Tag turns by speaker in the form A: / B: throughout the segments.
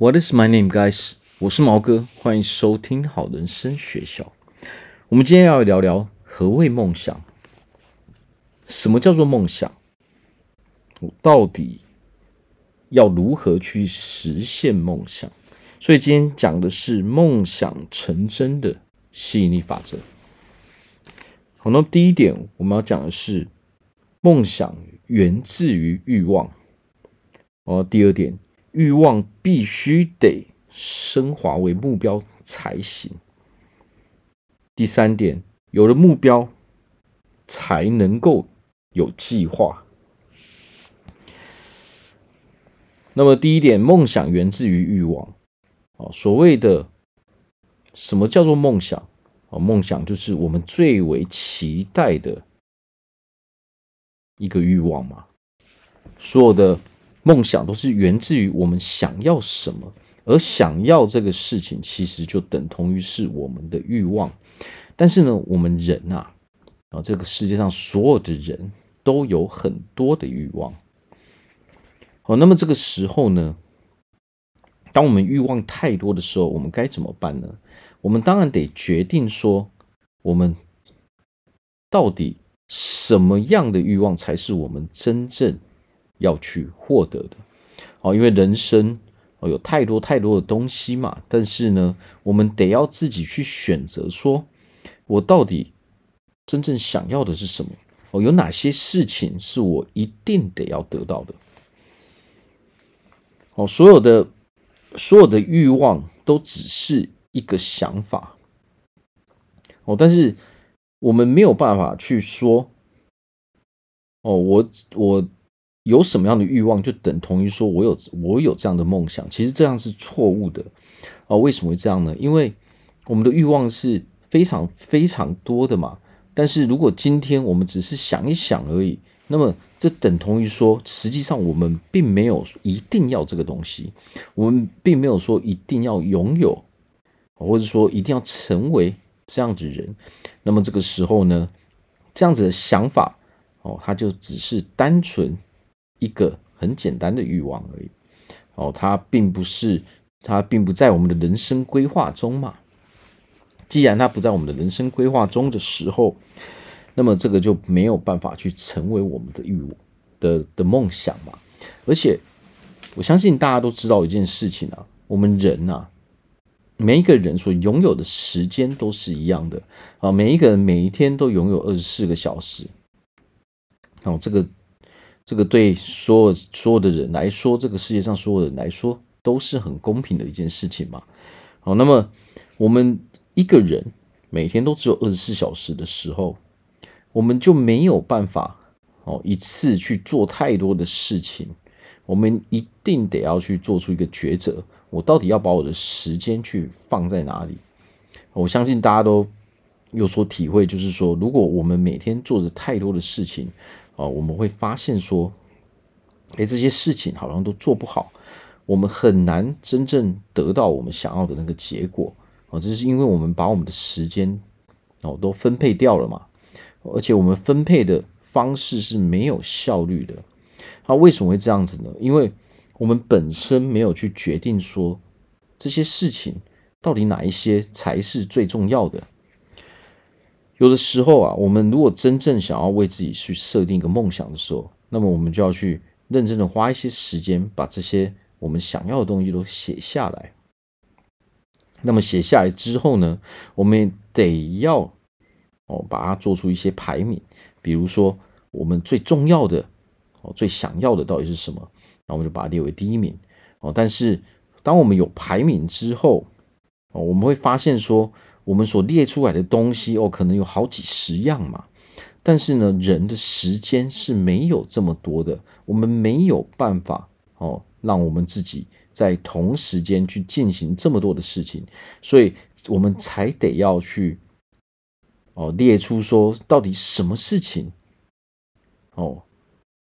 A: What is my name, guys？我是毛哥，欢迎收听好人生学校。我们今天要聊聊何谓梦想？什么叫做梦想？我到底要如何去实现梦想？所以今天讲的是梦想成真的吸引力法则。好，那第一点我们要讲的是梦想源自于欲望。哦，第二点，欲望必须得升华为目标才行。第三点，有了目标才能够有计划。那么第一点，梦想源自于欲望。啊，所谓的什么叫做梦想？啊，梦想就是我们最为期待的一个欲望嘛。所有的梦想都是源自于我们想要什么，而想要这个事情，其实就等同于是我们的欲望。但是呢，我们人啊，啊，这个世界上所有的人都有很多的欲望。好，那么这个时候呢，当我们欲望太多的时候，我们该怎么办呢？我们当然得决定说，我们到底什么样的欲望才是我们真正要去获得的？哦，因为人生哦有太多太多的东西嘛，但是呢，我们得要自己去选择，说我到底真正想要的是什么？哦，有哪些事情是我一定得要得到的？哦，所有的。所有的欲望都只是一个想法，哦，但是我们没有办法去说，哦，我我有什么样的欲望，就等同于说我有我有这样的梦想。其实这样是错误的，哦，为什么会这样呢？因为我们的欲望是非常非常多的嘛。但是如果今天我们只是想一想而已。那么，这等同于说，实际上我们并没有一定要这个东西，我们并没有说一定要拥有，或者说一定要成为这样子人。那么这个时候呢，这样子的想法哦，它就只是单纯一个很简单的欲望而已。哦，它并不是，它并不在我们的人生规划中嘛。既然它不在我们的人生规划中的时候，那么这个就没有办法去成为我们的欲望的的梦想嘛。而且我相信大家都知道一件事情啊，我们人啊，每一个人所拥有的时间都是一样的啊，每一个人每一天都拥有二十四个小时。哦，这个这个对所有所有的人来说，这个世界上所有人来说都是很公平的一件事情嘛。好，那么我们一个人每天都只有二十四小时的时候。我们就没有办法哦，一次去做太多的事情。我们一定得要去做出一个抉择：我到底要把我的时间去放在哪里？我相信大家都有所体会，就是说，如果我们每天做着太多的事情，啊，我们会发现说，哎，这些事情好像都做不好，我们很难真正得到我们想要的那个结果。啊，这是因为我们把我们的时间哦都分配掉了嘛。而且我们分配的方式是没有效率的。那为什么会这样子呢？因为我们本身没有去决定说这些事情到底哪一些才是最重要的。有的时候啊，我们如果真正想要为自己去设定一个梦想的时候，那么我们就要去认真的花一些时间，把这些我们想要的东西都写下来。那么写下来之后呢，我们得要。哦，把它做出一些排名，比如说我们最重要的，哦，最想要的到底是什么？那我们就把它列为第一名。哦，但是当我们有排名之后，哦，我们会发现说，我们所列出来的东西，哦，可能有好几十样嘛。但是呢，人的时间是没有这么多的，我们没有办法，哦，让我们自己在同时间去进行这么多的事情，所以我们才得要去。哦，列出说到底什么事情，哦，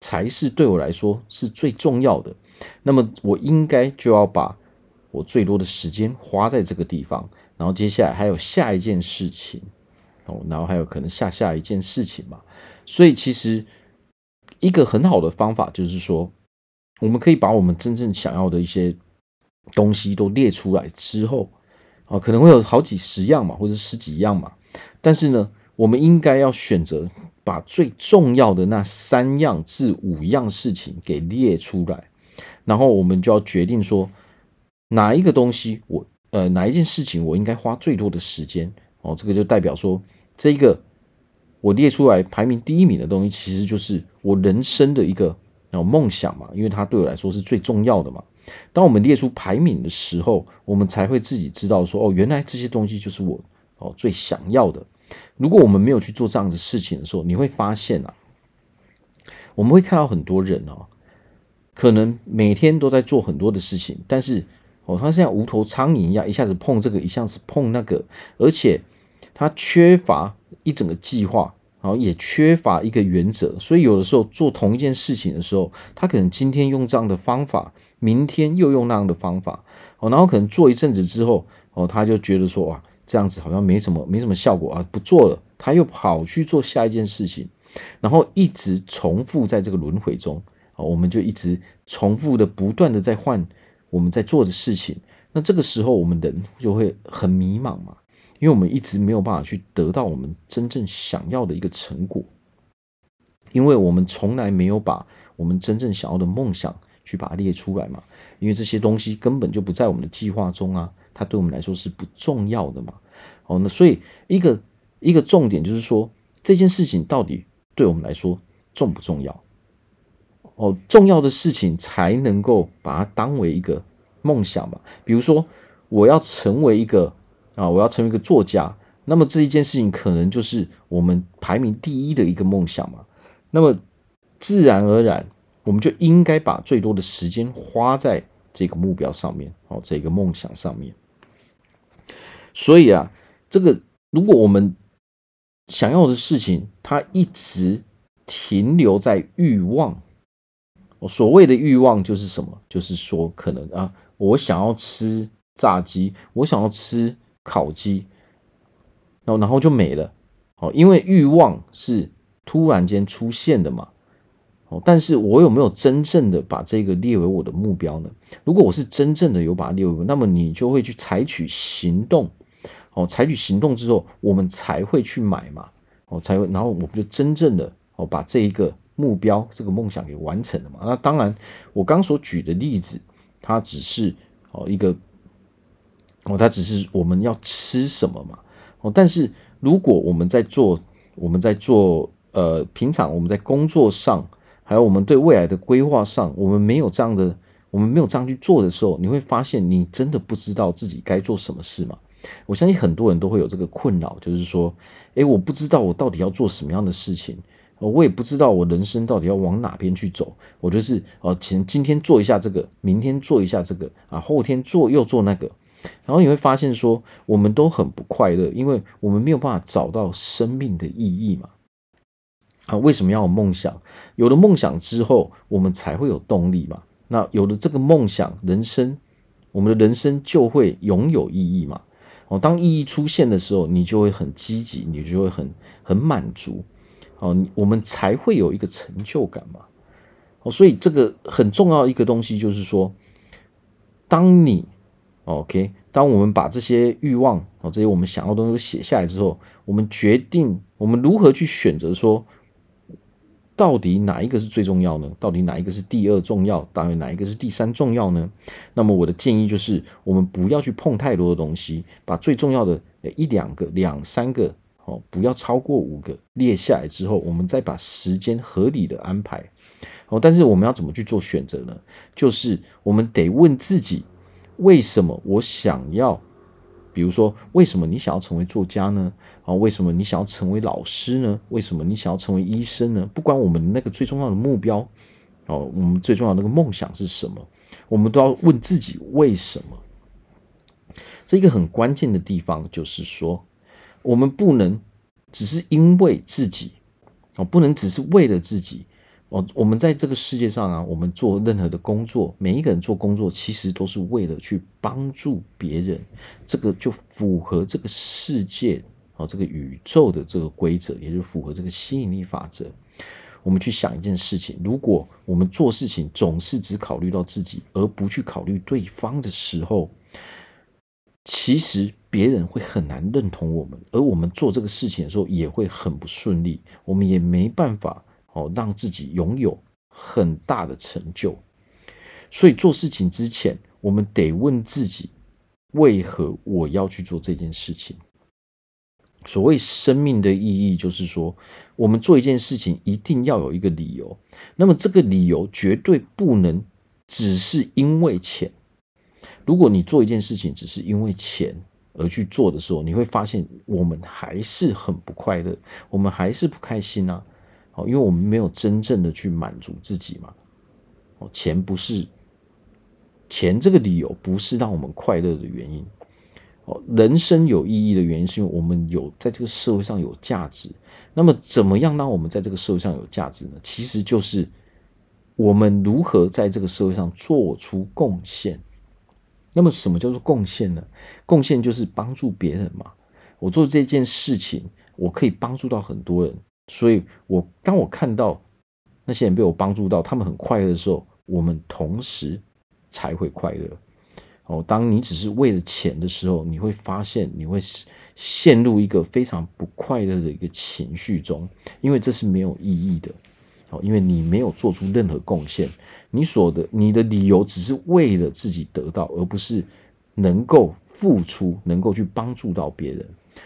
A: 才是对我来说是最重要的。那么我应该就要把我最多的时间花在这个地方，然后接下来还有下一件事情，哦，然后还有可能下下一件事情嘛。所以其实一个很好的方法就是说，我们可以把我们真正想要的一些东西都列出来之后，啊，可能会有好几十样嘛，或者十几样嘛。但是呢，我们应该要选择把最重要的那三样至五样事情给列出来，然后我们就要决定说，哪一个东西我呃哪一件事情我应该花最多的时间哦。这个就代表说，这一个我列出来排名第一名的东西，其实就是我人生的一个梦想嘛，因为它对我来说是最重要的嘛。当我们列出排名的时候，我们才会自己知道说，哦，原来这些东西就是我哦最想要的。如果我们没有去做这样的事情的时候，你会发现啊，我们会看到很多人哦，可能每天都在做很多的事情，但是哦，他像无头苍蝇一样，一下子碰这个，一下子碰那个，而且他缺乏一整个计划。然后也缺乏一个原则，所以有的时候做同一件事情的时候，他可能今天用这样的方法，明天又用那样的方法，哦，然后可能做一阵子之后，哦，他就觉得说，哇，这样子好像没什么，没什么效果啊，不做了，他又跑去做下一件事情，然后一直重复在这个轮回中，啊，我们就一直重复的不断的在换我们在做的事情，那这个时候我们人就会很迷茫嘛。因为我们一直没有办法去得到我们真正想要的一个成果，因为我们从来没有把我们真正想要的梦想去把它列出来嘛。因为这些东西根本就不在我们的计划中啊，它对我们来说是不重要的嘛。哦，那所以一个一个重点就是说，这件事情到底对我们来说重不重要？哦，重要的事情才能够把它当为一个梦想嘛。比如说，我要成为一个。啊，我要成为一个作家，那么这一件事情可能就是我们排名第一的一个梦想嘛。那么自然而然，我们就应该把最多的时间花在这个目标上面，哦，这个梦想上面。所以啊，这个如果我们想要的事情，它一直停留在欲望，所谓的欲望就是什么？就是说，可能啊，我想要吃炸鸡，我想要吃。烤鸡，然后然后就没了，哦，因为欲望是突然间出现的嘛，哦，但是我有没有真正的把这个列为我的目标呢？如果我是真正的有把它列为，那么你就会去采取行动，哦，采取行动之后，我们才会去买嘛，哦，才会，然后我们就真正的哦把这一个目标、这个梦想给完成了嘛。那当然，我刚所举的例子，它只是哦一个。哦，它只是我们要吃什么嘛？哦，但是如果我们在做，我们在做，呃，平常我们在工作上，还有我们对未来的规划上，我们没有这样的，我们没有这样去做的时候，你会发现你真的不知道自己该做什么事嘛？我相信很多人都会有这个困扰，就是说，诶，我不知道我到底要做什么样的事情，我也不知道我人生到底要往哪边去走，我就是，哦，前今天做一下这个，明天做一下这个，啊，后天做又做那个。然后你会发现说，我们都很不快乐，因为我们没有办法找到生命的意义嘛。啊，为什么要有梦想？有了梦想之后，我们才会有动力嘛。那有了这个梦想，人生，我们的人生就会拥有意义嘛。哦，当意义出现的时候，你就会很积极，你就会很很满足。哦，我们才会有一个成就感嘛。哦，所以这个很重要一个东西就是说，当你 OK，当我们把这些欲望哦，这些我们想要的东西写下来之后，我们决定我们如何去选择，说到底哪一个是最重要呢？到底哪一个是第二重要？当然哪一个是第三重要呢？那么我的建议就是，我们不要去碰太多的东西，把最重要的一两个、两三个哦，不要超过五个列下来之后，我们再把时间合理的安排哦。但是我们要怎么去做选择呢？就是我们得问自己。为什么我想要？比如说，为什么你想要成为作家呢？啊，为什么你想要成为老师呢？为什么你想要成为医生呢？不管我们那个最重要的目标，哦，我们最重要的那个梦想是什么，我们都要问自己为什么。这一个很关键的地方就是说，我们不能只是因为自己，哦，不能只是为了自己。哦，我们在这个世界上啊，我们做任何的工作，每一个人做工作，其实都是为了去帮助别人，这个就符合这个世界哦，这个宇宙的这个规则，也就符合这个吸引力法则。我们去想一件事情，如果我们做事情总是只考虑到自己，而不去考虑对方的时候，其实别人会很难认同我们，而我们做这个事情的时候也会很不顺利，我们也没办法哦让自己拥有很大的成就。所以做事情之前，我们得问自己：为何我要去做这件事情？所谓生命的意义，就是说，我们做一件事情一定要有一个理由。那么，这个理由绝对不能只是因为钱。如果你做一件事情只是因为钱而去做的时候，你会发现我们还是很不快乐，我们还是不开心啊！哦，因为我们没有真正的去满足自己嘛。哦，钱不是钱这个理由，不是让我们快乐的原因。哦，人生有意义的原因是因为我们有在这个社会上有价值。那么，怎么样让我们在这个社会上有价值呢？其实就是我们如何在这个社会上做出贡献。那么，什么叫做贡献呢？贡献就是帮助别人嘛。我做这件事情，我可以帮助到很多人，所以我当我看到那些人被我帮助到，他们很快乐的时候，我们同时才会快乐。哦，当你只是为了钱的时候，你会发现你会陷入一个非常不快乐的一个情绪中，因为这是没有意义的。哦，因为你没有做出任何贡献，你所的你的理由只是为了自己得到，而不是能够付出，能够去帮助到别人。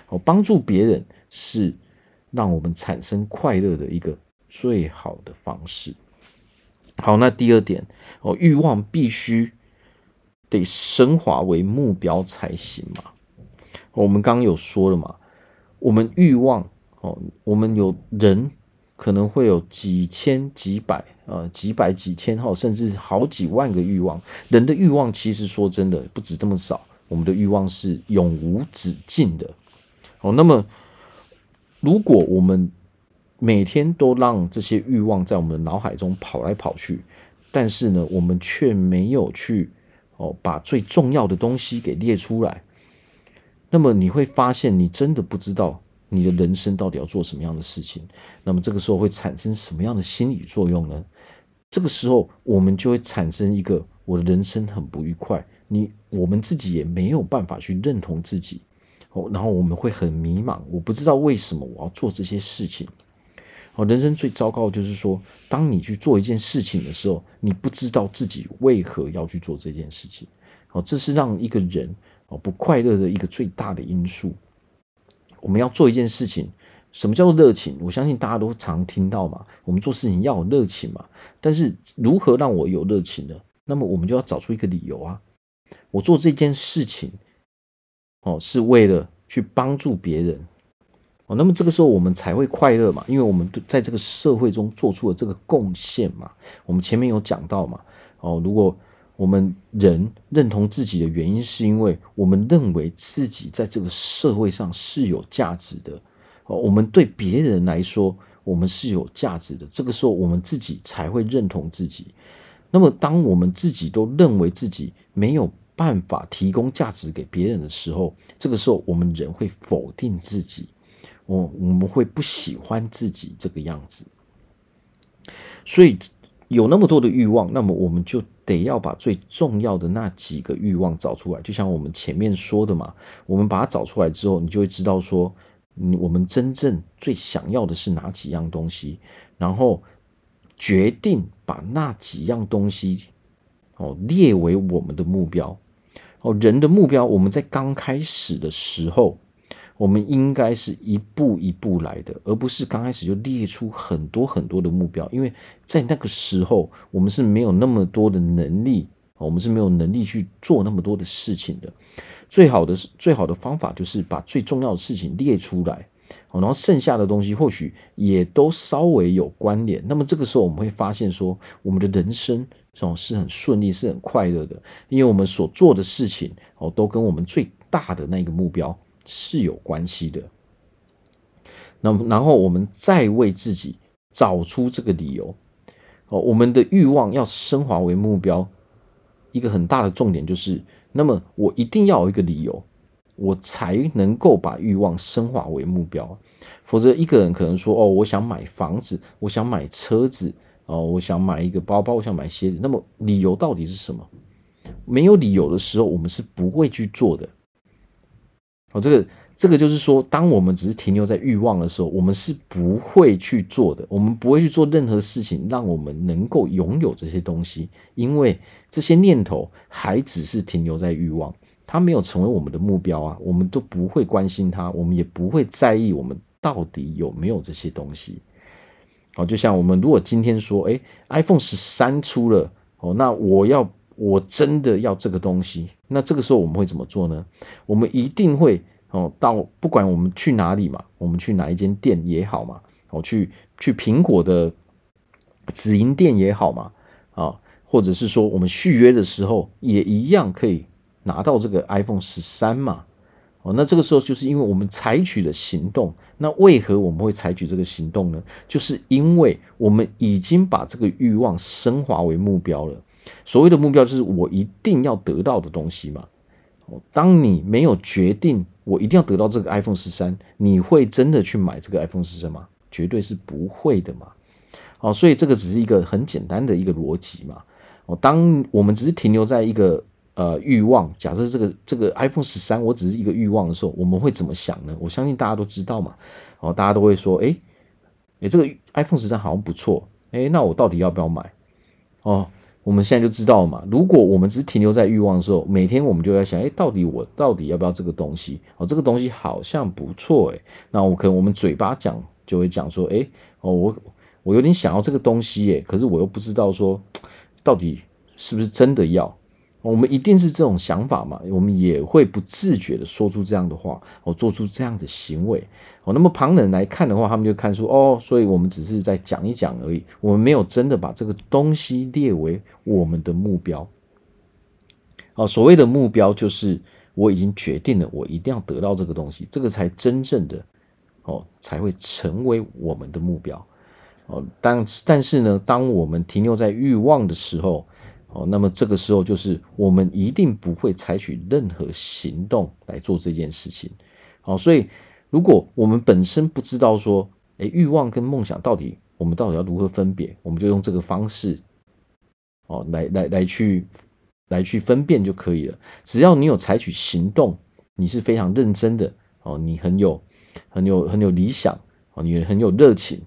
A: 哦，帮助别人是让我们产生快乐的一个最好的方式。好，那第二点，哦，欲望必须。得升华为目标才行嘛。我们刚刚有说了嘛，我们欲望哦，我们有人可能会有几千、几百呃几百、几千号，甚至好几万个欲望。人的欲望其实说真的不止这么少，我们的欲望是永无止境的。哦，那么如果我们每天都让这些欲望在我们的脑海中跑来跑去，但是呢，我们却没有去。哦，把最重要的东西给列出来，那么你会发现，你真的不知道你的人生到底要做什么样的事情。那么这个时候会产生什么样的心理作用呢？这个时候我们就会产生一个我的人生很不愉快，你我们自己也没有办法去认同自己，哦，然后我们会很迷茫，我不知道为什么我要做这些事情。哦，人生最糟糕的就是说，当你去做一件事情的时候，你不知道自己为何要去做这件事情。哦，这是让一个人哦不快乐的一个最大的因素。我们要做一件事情，什么叫做热情？我相信大家都常听到嘛，我们做事情要有热情嘛。但是如何让我有热情呢？那么我们就要找出一个理由啊。我做这件事情，哦，是为了去帮助别人。哦，那么这个时候我们才会快乐嘛，因为我们在这个社会中做出了这个贡献嘛。我们前面有讲到嘛，哦，如果我们人认同自己的原因，是因为我们认为自己在这个社会上是有价值的。哦，我们对别人来说，我们是有价值的。这个时候，我们自己才会认同自己。那么，当我们自己都认为自己没有办法提供价值给别人的时候，这个时候，我们人会否定自己。我我们会不喜欢自己这个样子，所以有那么多的欲望，那么我们就得要把最重要的那几个欲望找出来。就像我们前面说的嘛，我们把它找出来之后，你就会知道说，我们真正最想要的是哪几样东西，然后决定把那几样东西哦列为我们的目标。哦，人的目标，我们在刚开始的时候。我们应该是一步一步来的，而不是刚开始就列出很多很多的目标，因为在那个时候我们是没有那么多的能力，我们是没有能力去做那么多的事情的。最好的最好的方法就是把最重要的事情列出来，然后剩下的东西或许也都稍微有关联。那么这个时候我们会发现说，我们的人生哦是很顺利，是很快乐的，因为我们所做的事情哦都跟我们最大的那个目标。是有关系的。那么，然后我们再为自己找出这个理由。哦，我们的欲望要升华为目标，一个很大的重点就是，那么我一定要有一个理由，我才能够把欲望升华为目标。否则，一个人可能说：“哦，我想买房子，我想买车子，哦，我想买一个包包，我想买鞋子。”那么，理由到底是什么？没有理由的时候，我们是不会去做的。哦，这个。这个就是说，当我们只是停留在欲望的时候，我们是不会去做的。我们不会去做任何事情，让我们能够拥有这些东西，因为这些念头还只是停留在欲望，它没有成为我们的目标啊。我们都不会关心它，我们也不会在意我们到底有没有这些东西。哦，就像我们如果今天说，哎，iPhone 十三出了，哦，那我要我真的要这个东西，那这个时候我们会怎么做呢？我们一定会。哦，到不管我们去哪里嘛，我们去哪一间店也好嘛，哦，去去苹果的直营店也好嘛，啊，或者是说我们续约的时候也一样可以拿到这个 iPhone 十三嘛，哦，那这个时候就是因为我们采取了行动，那为何我们会采取这个行动呢？就是因为我们已经把这个欲望升华为目标了。所谓的目标就是我一定要得到的东西嘛。哦，当你没有决定。我一定要得到这个 iPhone 十三，你会真的去买这个 iPhone 十三吗？绝对是不会的嘛。哦，所以这个只是一个很简单的一个逻辑嘛。哦，当我们只是停留在一个呃欲望，假设这个这个 iPhone 十三我只是一个欲望的时候，我们会怎么想呢？我相信大家都知道嘛。哦，大家都会说，哎，哎，这个 iPhone 十三好像不错，哎，那我到底要不要买？哦。我们现在就知道嘛。如果我们只是停留在欲望的时候，每天我们就在想，哎，到底我到底要不要这个东西？哦，这个东西好像不错，哎，那我可能我们嘴巴讲就会讲说，哎，哦，我我有点想要这个东西，哎，可是我又不知道说到底是不是真的要。我们一定是这种想法嘛，我们也会不自觉的说出这样的话，哦，做出这样的行为，哦，那么旁人来看的话，他们就看出哦，所以我们只是在讲一讲而已，我们没有真的把这个东西列为我们的目标。哦，所谓的目标就是我已经决定了，我一定要得到这个东西，这个才真正的哦，才会成为我们的目标。哦，但但是呢，当我们停留在欲望的时候，哦，那么这个时候就是我们一定不会采取任何行动来做这件事情。好，所以如果我们本身不知道说，哎，欲望跟梦想到底我们到底要如何分别，我们就用这个方式，哦，来来来去来去分辨就可以了。只要你有采取行动，你是非常认真的，哦，你很有很有很有理想，哦，你很有热情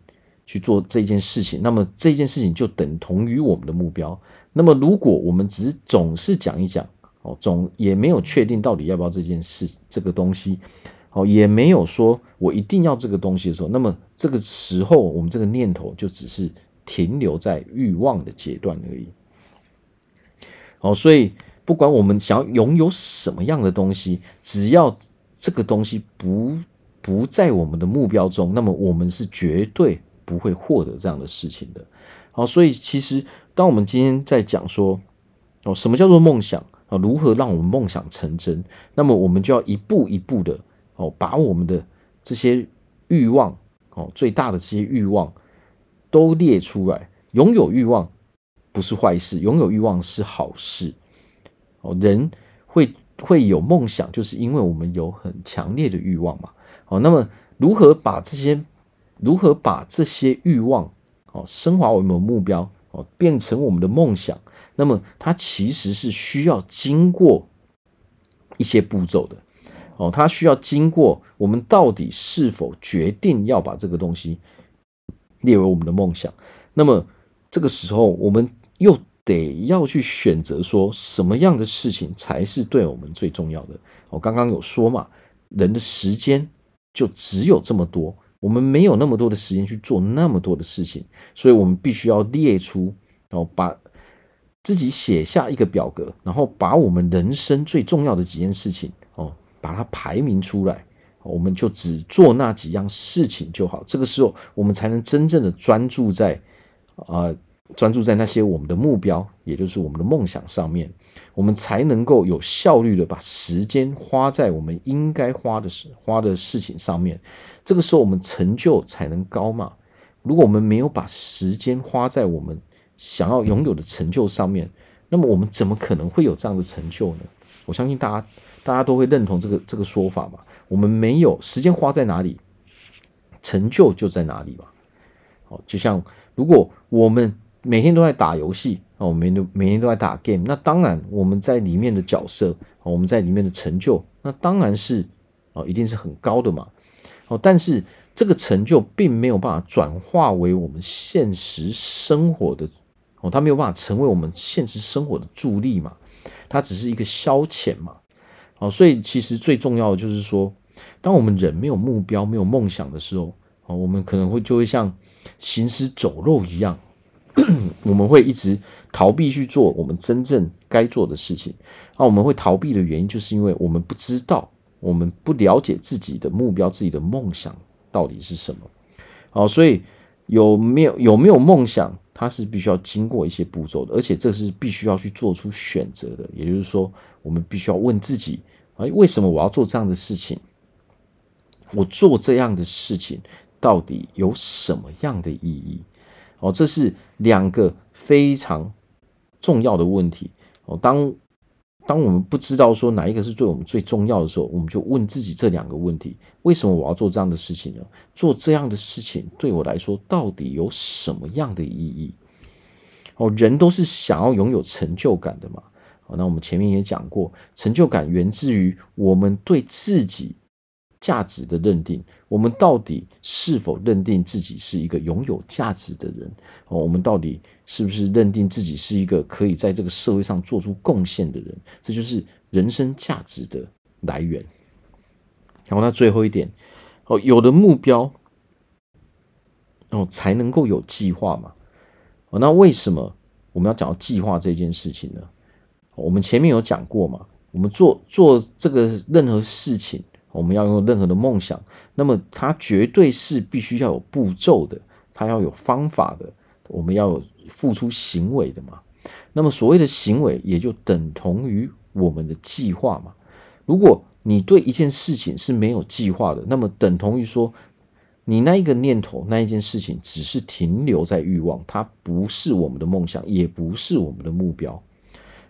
A: 去做这件事情，那么这件事情就等同于我们的目标。那么，如果我们只是总是讲一讲，哦，总也没有确定到底要不要这件事，这个东西，哦，也没有说我一定要这个东西的时候，那么这个时候，我们这个念头就只是停留在欲望的阶段而已。哦，所以不管我们想要拥有什么样的东西，只要这个东西不不在我们的目标中，那么我们是绝对不会获得这样的事情的。好，所以其实当我们今天在讲说，哦，什么叫做梦想啊？如何让我们梦想成真？那么我们就要一步一步的哦，把我们的这些欲望哦，最大的这些欲望都列出来。拥有欲望不是坏事，拥有欲望是好事。哦，人会会有梦想，就是因为我们有很强烈的欲望嘛。哦，那么如何把这些如何把这些欲望哦，升华为我们的目标哦，变成我们的梦想。那么它其实是需要经过一些步骤的哦，它需要经过我们到底是否决定要把这个东西列为我们的梦想。那么这个时候，我们又得要去选择说什么样的事情才是对我们最重要的。我刚刚有说嘛，人的时间就只有这么多。我们没有那么多的时间去做那么多的事情，所以我们必须要列出，然后把自己写下一个表格，然后把我们人生最重要的几件事情哦，把它排名出来，我们就只做那几样事情就好。这个时候，我们才能真正的专注在啊。专注在那些我们的目标，也就是我们的梦想上面，我们才能够有效率的把时间花在我们应该花的事花的事情上面。这个时候，我们成就才能高嘛。如果我们没有把时间花在我们想要拥有的成就上面，那么我们怎么可能会有这样的成就呢？我相信大家大家都会认同这个这个说法嘛。我们没有时间花在哪里，成就就在哪里嘛。好，就像如果我们每天都在打游戏，哦，每天都每天都在打 game，那当然我们在里面的角色，我们在里面的成就，那当然是哦，一定是很高的嘛。哦，但是这个成就并没有办法转化为我们现实生活的。哦，它没有办法成为我们现实生活的助力嘛，它只是一个消遣嘛。哦，所以其实最重要的就是说，当我们人没有目标、没有梦想的时候，哦，我们可能会就会像行尸走肉一样，我们会一直逃避去做我们真正该做的事情。那我们会逃避的原因，就是因为我们不知道，我们不了解自己的目标、自己的梦想到底是什么。好，所以有没有有没有梦想？它是必须要经过一些步骤的，而且这是必须要去做出选择的。也就是说，我们必须要问自己：哎，为什么我要做这样的事情？我做这样的事情到底有什么样的意义？哦，这是两个非常重要的问题。哦，当当我们不知道说哪一个是对我们最重要的时候，我们就问自己这两个问题：为什么我要做这样的事情呢？做这样的事情对我来说到底有什么样的意义？哦，人都是想要拥有成就感的嘛。哦，那我们前面也讲过，成就感源自于我们对自己价值的认定，我们到底是否认定自己是一个拥有价值的人？哦，我们到底是不是认定自己是一个可以在这个社会上做出贡献的人？这就是人生价值的来源。然后，那最后一点，哦，有了目标，哦，才能够有计划嘛。哦，那为什么我们要讲到计划这件事情呢？我们前面有讲过嘛，我们做做这个任何事情。我们要用任何的梦想，那么它绝对是必须要有步骤的，它要有方法的，我们要有付出行为的嘛。那么所谓的行为，也就等同于我们的计划嘛。如果你对一件事情是没有计划的，那么等同于说，你那一个念头，那一件事情只是停留在欲望，它不是我们的梦想，也不是我们的目标。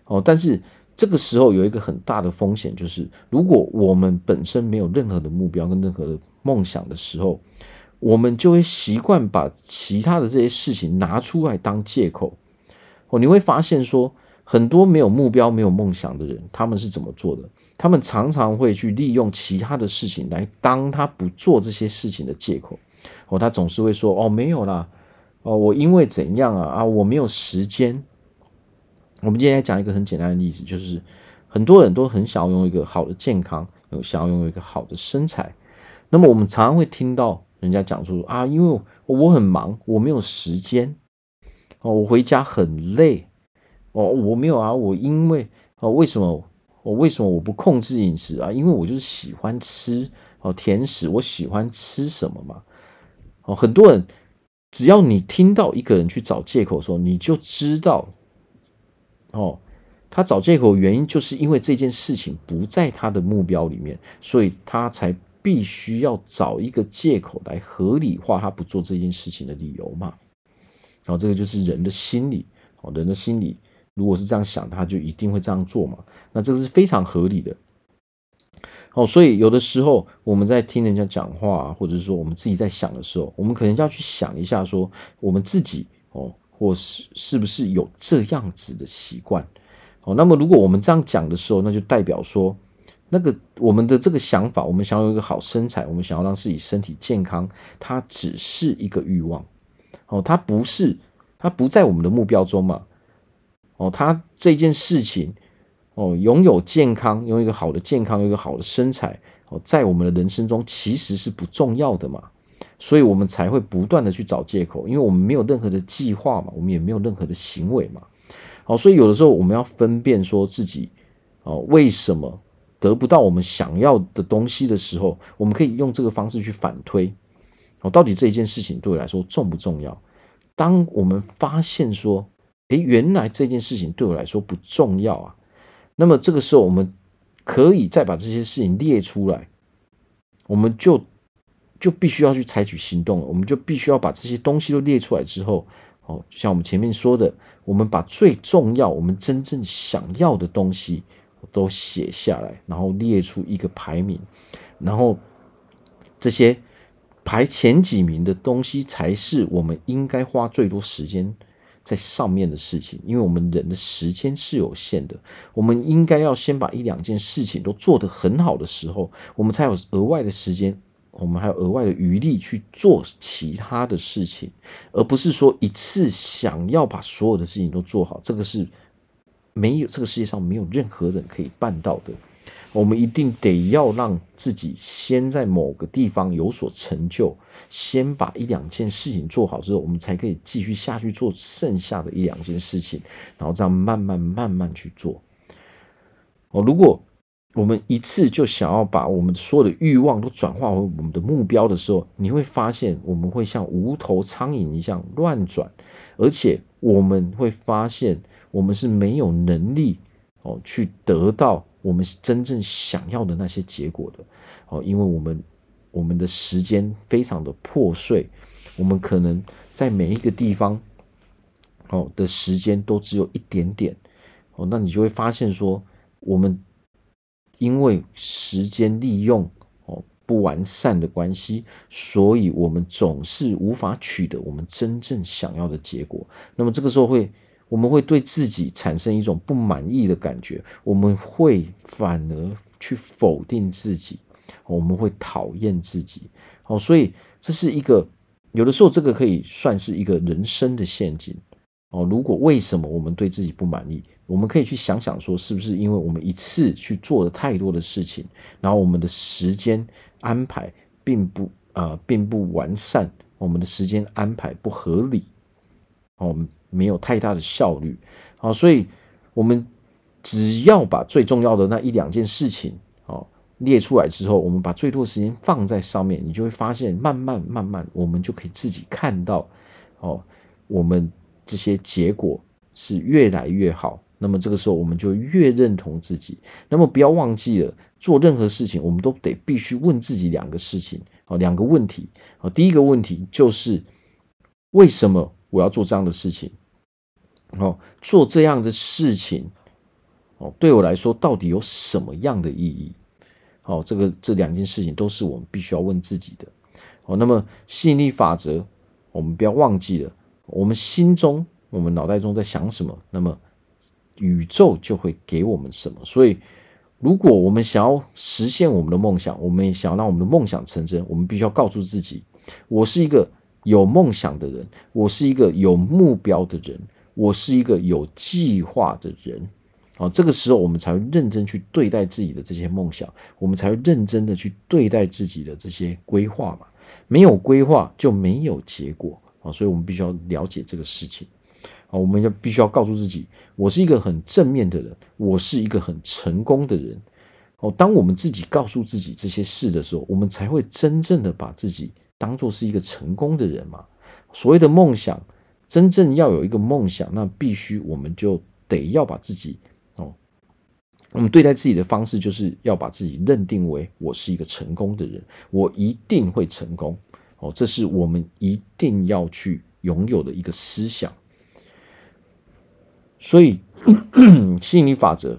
A: 哦，但是。这个时候有一个很大的风险，就是如果我们本身没有任何的目标跟任何的梦想的时候，我们就会习惯把其他的这些事情拿出来当借口。哦，你会发现说，很多没有目标、没有梦想的人，他们是怎么做的？他们常常会去利用其他的事情来当他不做这些事情的借口。哦，他总是会说：“哦，没有啦，哦，我因为怎样啊？啊，我没有时间。”我们今天来讲一个很简单的例子，就是很多人都很想要拥有一个好的健康，有想要拥有一个好的身材。那么我们常常会听到人家讲说啊，因为我很忙，我没有时间哦，我回家很累哦，我没有啊，我因为哦，为什么我为什么我不控制饮食啊？因为我就是喜欢吃哦甜食，我喜欢吃什么嘛？哦，很多人只要你听到一个人去找借口的时候，你就知道。哦，他找借口原因就是因为这件事情不在他的目标里面，所以他才必须要找一个借口来合理化他不做这件事情的理由嘛。然后这个就是人的心理，哦，人的心理如果是这样想，他就一定会这样做嘛。那这个是非常合理的。哦，所以有的时候我们在听人家讲话，或者是说我们自己在想的时候，我们可能要去想一下，说我们自己哦。或是是不是有这样子的习惯？哦，那么如果我们这样讲的时候，那就代表说，那个我们的这个想法，我们想要有一个好身材，我们想要让自己身体健康，它只是一个欲望，哦，它不是，它不在我们的目标中嘛，哦，它这件事情，哦，拥有健康，拥有一个好的健康，有一个好的身材，哦，在我们的人生中其实是不重要的嘛。所以我们才会不断的去找借口，因为我们没有任何的计划嘛，我们也没有任何的行为嘛。好，所以有的时候我们要分辨说自己，哦，为什么得不到我们想要的东西的时候，我们可以用这个方式去反推，哦，到底这一件事情对我来说重不重要？当我们发现说，诶，原来这件事情对我来说不重要啊，那么这个时候我们可以再把这些事情列出来，我们就。就必须要去采取行动了，我们就必须要把这些东西都列出来之后，哦，像我们前面说的，我们把最重要、我们真正想要的东西都写下来，然后列出一个排名，然后这些排前几名的东西才是我们应该花最多时间在上面的事情，因为我们人的时间是有限的，我们应该要先把一两件事情都做得很好的时候，我们才有额外的时间。我们还有额外的余力去做其他的事情，而不是说一次想要把所有的事情都做好。这个是没有，这个世界上没有任何人可以办到的。我们一定得要让自己先在某个地方有所成就，先把一两件事情做好之后，我们才可以继续下去做剩下的一两件事情，然后这样慢慢慢慢去做。哦，如果。我们一次就想要把我们所有的欲望都转化为我们的目标的时候，你会发现我们会像无头苍蝇一样乱转，而且我们会发现我们是没有能力哦去得到我们真正想要的那些结果的哦，因为我们我们的时间非常的破碎，我们可能在每一个地方哦的时间都只有一点点哦，那你就会发现说我们。因为时间利用哦不完善的关系，所以我们总是无法取得我们真正想要的结果。那么这个时候会，我们会对自己产生一种不满意的感觉，我们会反而去否定自己，我们会讨厌自己。哦，所以这是一个有的时候这个可以算是一个人生的陷阱。哦，如果为什么我们对自己不满意？我们可以去想想，说是不是因为我们一次去做了太多的事情，然后我们的时间安排并不呃并不完善，我们的时间安排不合理，哦，没有太大的效率，好，所以我们只要把最重要的那一两件事情哦列出来之后，我们把最多的时间放在上面，你就会发现，慢慢慢慢，我们就可以自己看到哦，我们这些结果是越来越好。那么这个时候，我们就越认同自己。那么不要忘记了，做任何事情，我们都得必须问自己两个事情啊，两个问题啊。第一个问题就是，为什么我要做这样的事情？哦，做这样的事情，哦，对我来说到底有什么样的意义？哦，这个这两件事情都是我们必须要问自己的。哦，那么吸引力法则，我们不要忘记了，我们心中、我们脑袋中在想什么？那么。宇宙就会给我们什么，所以如果我们想要实现我们的梦想，我们也想要让我们的梦想成真，我们必须要告诉自己：我是一个有梦想的人，我是一个有目标的人，我是一个有计划的人。啊，这个时候我们才会认真去对待自己的这些梦想，我们才会认真的去对待自己的这些规划嘛。没有规划就没有结果啊，所以我们必须要了解这个事情。啊我们要必须要告诉自己，我是一个很正面的人，我是一个很成功的人。哦，当我们自己告诉自己这些事的时候，我们才会真正的把自己当做是一个成功的人嘛。所谓的梦想，真正要有一个梦想，那必须我们就得要把自己哦，我们对待自己的方式就是要把自己认定为我是一个成功的人，我一定会成功。哦，这是我们一定要去拥有的一个思想。所以，吸引力法则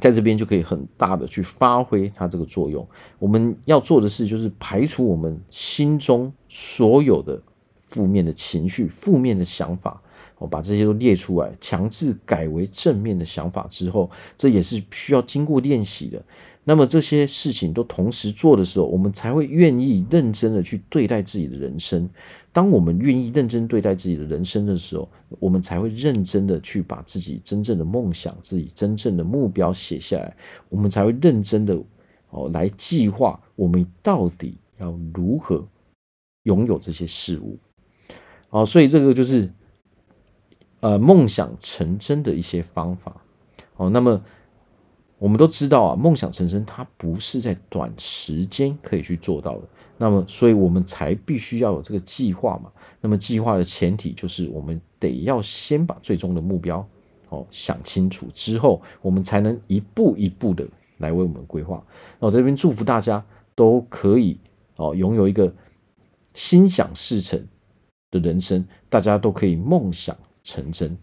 A: 在这边就可以很大的去发挥它这个作用。我们要做的事就是排除我们心中所有的负面的情绪、负面的想法，我把这些都列出来，强制改为正面的想法之后，这也是需要经过练习的。那么这些事情都同时做的时候，我们才会愿意认真的去对待自己的人生。当我们愿意认真对待自己的人生的时候，我们才会认真的去把自己真正的梦想、自己真正的目标写下来。我们才会认真的哦来计划我们到底要如何拥有这些事物。好，所以这个就是呃梦想成真的一些方法。哦，那么我们都知道啊，梦想成真它不是在短时间可以去做到的。那么，所以我们才必须要有这个计划嘛。那么，计划的前提就是我们得要先把最终的目标哦想清楚之后，我们才能一步一步的来为我们规划。那我这边祝福大家都可以哦拥有一个心想事成的人生，大家都可以梦想成真。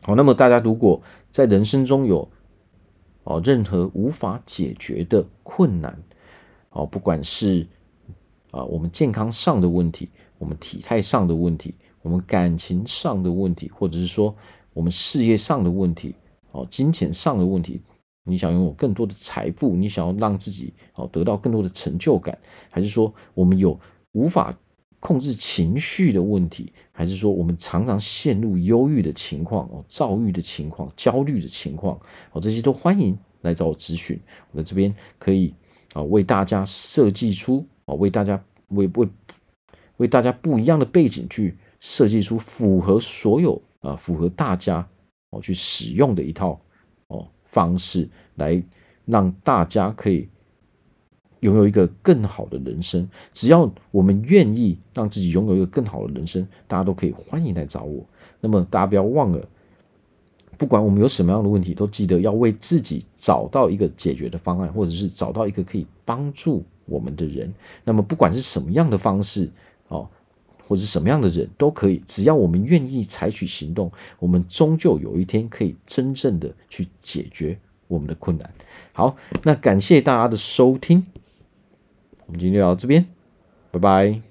A: 好，那么大家如果在人生中有哦任何无法解决的困难，哦，不管是啊我们健康上的问题，我们体态上的问题，我们感情上的问题，或者是说我们事业上的问题，哦，金钱上的问题，你想拥有更多的财富，你想要让自己哦得到更多的成就感，还是说我们有无法控制情绪的问题，还是说我们常常陷入忧郁的情况哦，躁郁的情况，焦虑的情况哦，这些都欢迎来找我咨询，我在这边可以啊为大家设计出啊为大家为为为大家不一样的背景去设计出符合所有啊符合大家哦去使用的一套哦方式，来让大家可以。拥有一个更好的人生，只要我们愿意让自己拥有一个更好的人生，大家都可以欢迎来找我。那么大家不要忘了，不管我们有什么样的问题，都记得要为自己找到一个解决的方案，或者是找到一个可以帮助我们的人。那么不管是什么样的方式哦，或者什么样的人都可以，只要我们愿意采取行动，我们终究有一天可以真正的去解决我们的困难。好，那感谢大家的收听。我们今天就到这边，拜拜。